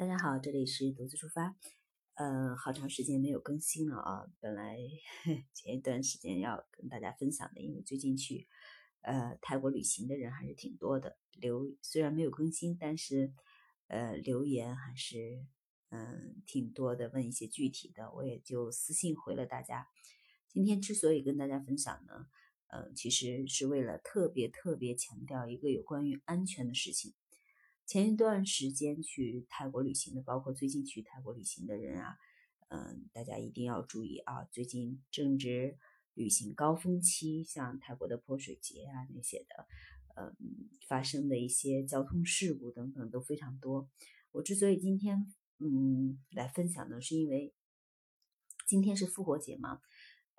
大家好，这里是独自出发。嗯，好长时间没有更新了啊。本来 前一段时间要跟大家分享的，因为最近去呃泰国旅行的人还是挺多的。留虽然没有更新，但是呃留言还是嗯挺多的，问一些具体的，我也就私信回了大家。今天之所以跟大家分享呢，嗯，其实是为了特别特别强调一个有关于安全的事情。前一段时间去泰国旅行的，包括最近去泰国旅行的人啊，嗯，大家一定要注意啊！最近正值旅行高峰期，像泰国的泼水节啊那些的，嗯，发生的一些交通事故等等都非常多。我之所以今天嗯来分享呢，是因为今天是复活节嘛，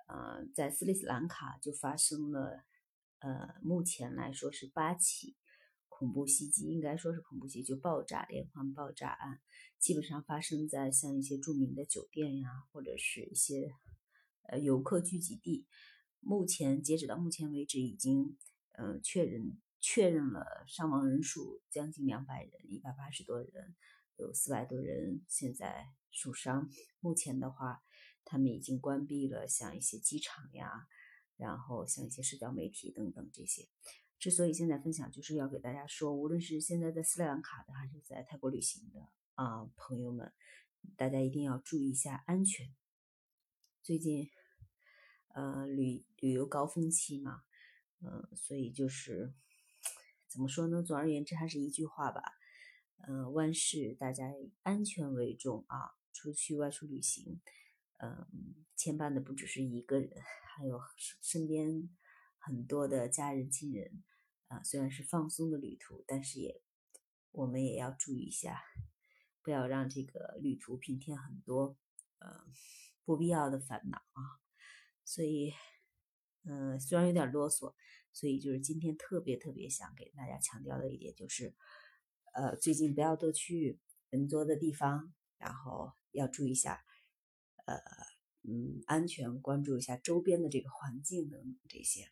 呃，在斯里兰卡就发生了，呃，目前来说是八起。恐怖袭击应该说是恐怖袭击，爆炸连环爆炸案，基本上发生在像一些著名的酒店呀，或者是一些呃游客聚集地。目前截止到目前为止，已经呃确认确认了伤亡人数将近两百人，一百八十多人，有四百多人现在受伤。目前的话，他们已经关闭了像一些机场呀，然后像一些社交媒体等等这些。之所以现在分享，就是要给大家说，无论是现在在斯里兰卡的，还是在泰国旅行的啊朋友们，大家一定要注意一下安全。最近，呃，旅旅游高峰期嘛，嗯，所以就是怎么说呢？总而言之，还是一句话吧，嗯，万事大家以安全为重啊。出去外出旅行，嗯，牵绊的不只是一个人，还有身边很多的家人亲人。啊，虽然是放松的旅途，但是也我们也要注意一下，不要让这个旅途平添很多呃不必要的烦恼啊。所以，嗯，虽然有点啰嗦，所以就是今天特别特别想给大家强调的一点就是，呃，最近不要多去人多的地方，然后要注意一下，呃，嗯，安全，关注一下周边的这个环境等等这些。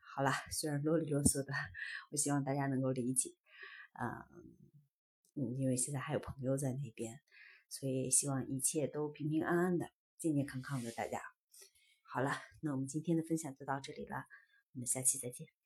好啦，虽然啰里啰嗦的，我希望大家能够理解，嗯嗯，因为现在还有朋友在那边，所以希望一切都平平安安的、健健康康的。大家好了，那我们今天的分享就到这里了，我们下期再见。